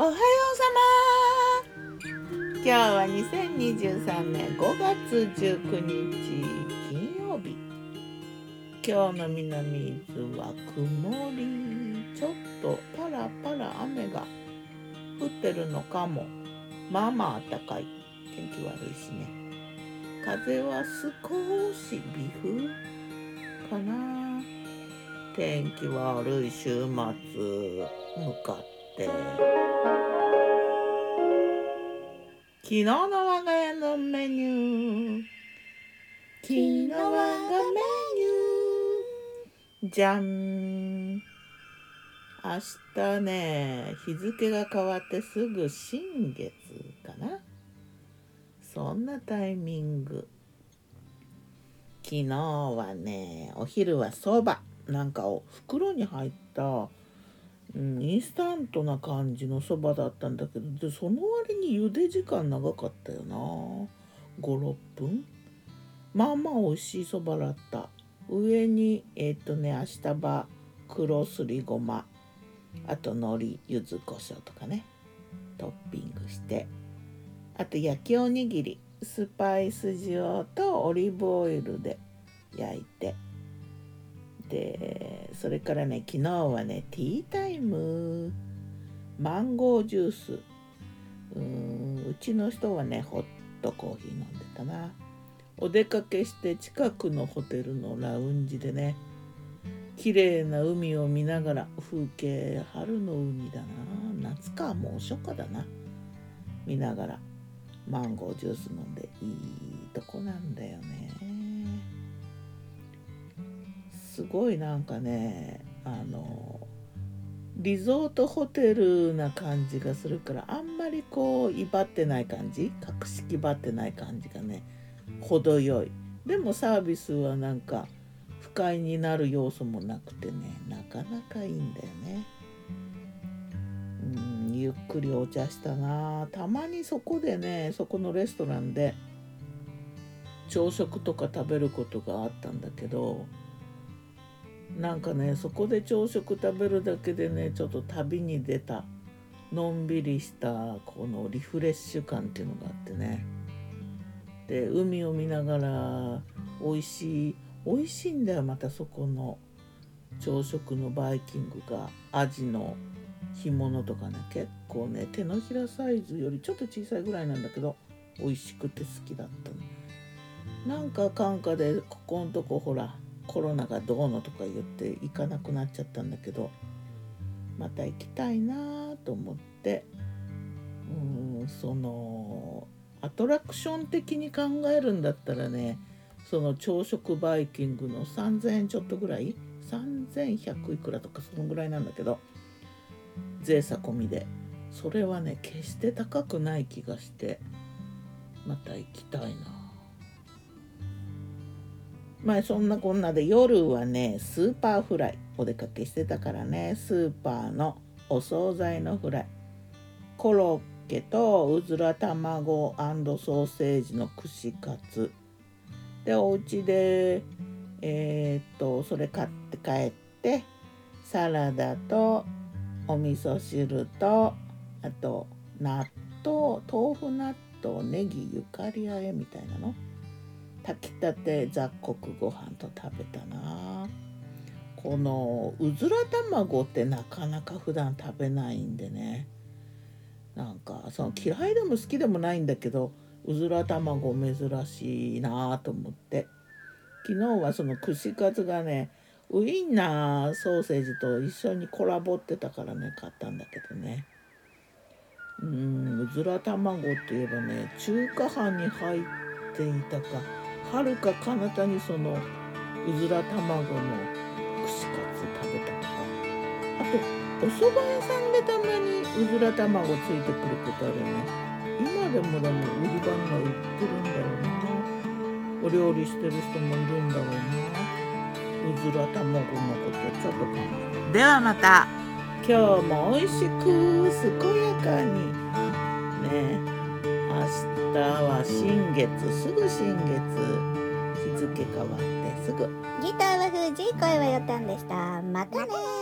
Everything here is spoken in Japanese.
おはようさま。今日は2023年5月19日金曜日。今日の南伊豆は曇り。ちょっとパラパラ雨が降ってるのかも。まあまあ暖かい。天気悪いしね。風は少し微風かな。天気悪い週末向かって。昨日の我が家のメニュー。昨日我がメニュー。じゃん明日ね日付が変わってすぐ新月かな。そんなタイミング。昨日はねお昼はそばなんかを袋に入ったうん、インスタントな感じのそばだったんだけどでその割に茹で時間長かったよな。56分。まあまあ美味しいそばだった。上にえっ、ー、とね明日葉黒すりごま。あと海苔柚子胡椒とかね。トッピングして。あと焼きおにぎり。スパイス塩とオリーブオイルで焼いて。でそれからね昨日はねティータイム。マンゴージュース。うんうちの人はねホットコーヒー飲んでたな。お出かけして近くのホテルのラウンジでね綺麗な海を見ながら風景春の海だな。夏かもう初夏だな。見ながらマンゴージュース飲んでいいすごいなんかねあのリゾートホテルな感じがするからあんまりこう威張ってない感じ格式ばってない感じがね程よい。でもサービスはなんか不快になる要素もなくてねなかなかいいんだよね。うんゆっくりお茶したな。たまにそこでねそこのレストランで朝食とか食べることがあったんだけどなんかねそこで朝食食べるだけでねちょっと旅に出た。のんびりしたこのリフレッシュ感っていうのがあってね。で海を見ながら美味しい美味しいんだよまたそこの朝食のバイキングが。アジの干物とかね結構ね手のひらサイズよりちょっと小さいぐらいなんだけど美味しくて好きだったの。なんか感化でここんとこほらコロナがどうのとか言って行かなくなっちゃったんだけどまた行きたいなと思ってうんそのアトラクション的に考えるんだったらねその朝食バイキングの3,000円ちょっとぐらい？3,100いくらとかそのぐらいなんだけど税サ込みでそれはね決して高くない気がしてまた行きたいな。まあそんなこんなで夜はね Superfly お出かけしてたからねスーパーのお惣菜のフライ。コロッケとうずら卵ソーセージの串カツ。でお家でえー、っとそれ買って帰ってサラダとお味噌汁とあと納豆豆腐納豆ネギゆかりあえみたいなの。炊きたて雑穀ご飯と食べたな。このうずら卵ってなかなか普段食べないんでね。なんかその嫌いでも好きでもないんだけどうずら卵珍しいなと思って。昨日はその串カツがねウインナーソーセージと一緒にコラボってたからね買ったんだけどね。うんうずら卵って言えばね中華飯に入っていたかはるか彼方にそのうずら卵の串カツ食べたとか。あとお蕎麦屋さんでたまにうずら卵ついてくることあるね。今でもでも売り場には売ってるんだろうなお料理してる人もいるんだろうなうずら卵のことちょっと考えではまた。今日も美味しく健やかに。ね日は新月すぐ新月。日付変わってすぐ。ギターは藤井声はよたんでした。またね